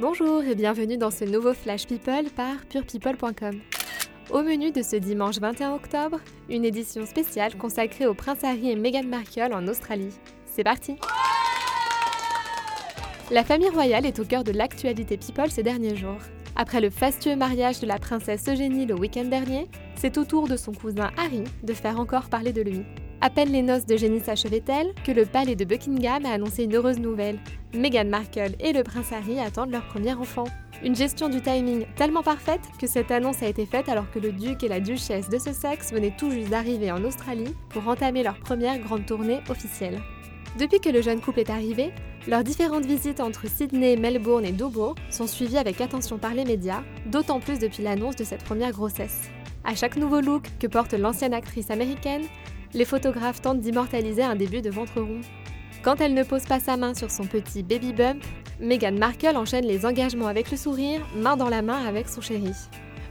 Bonjour et bienvenue dans ce nouveau Flash People par purepeople.com. Au menu de ce dimanche 21 octobre, une édition spéciale consacrée au prince Harry et Meghan Markle en Australie. C'est parti La famille royale est au cœur de l'actualité People ces derniers jours. Après le fastueux mariage de la princesse Eugénie le week-end dernier, c'est au tour de son cousin Harry de faire encore parler de lui. À peine les noces d'Eugénie s'achevaient-elles que le palais de Buckingham a annoncé une heureuse nouvelle. Meghan Markle et le prince Harry attendent leur premier enfant. Une gestion du timing tellement parfaite que cette annonce a été faite alors que le duc et la duchesse de Sussex venaient tout juste d'arriver en Australie pour entamer leur première grande tournée officielle. Depuis que le jeune couple est arrivé, leurs différentes visites entre Sydney, Melbourne et Dobbo sont suivies avec attention par les médias, d'autant plus depuis l'annonce de cette première grossesse. À chaque nouveau look que porte l'ancienne actrice américaine, les photographes tentent d'immortaliser un début de ventre rond. Quand elle ne pose pas sa main sur son petit baby bump, Meghan Markle enchaîne les engagements avec le sourire, main dans la main avec son chéri.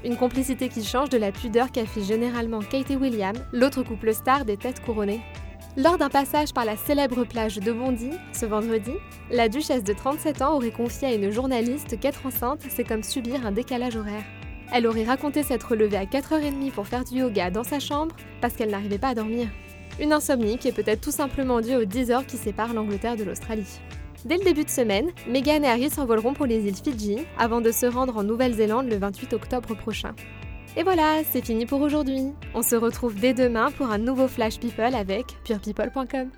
Une complicité qui change de la pudeur qu'affiche généralement Kate et William, l'autre couple star des têtes couronnées. Lors d'un passage par la célèbre plage de Bondy, ce vendredi, la duchesse de 37 ans aurait confié à une journaliste qu'être enceinte, c'est comme subir un décalage horaire. Elle aurait raconté s'être levée à 4h30 pour faire du yoga dans sa chambre parce qu'elle n'arrivait pas à dormir. Une insomnie qui est peut-être tout simplement due aux 10 heures qui séparent l'Angleterre de l'Australie. Dès le début de semaine, Meghan et Harry s'envoleront pour les îles Fidji avant de se rendre en Nouvelle-Zélande le 28 octobre prochain. Et voilà, c'est fini pour aujourd'hui. On se retrouve dès demain pour un nouveau Flash People avec purepeople.com.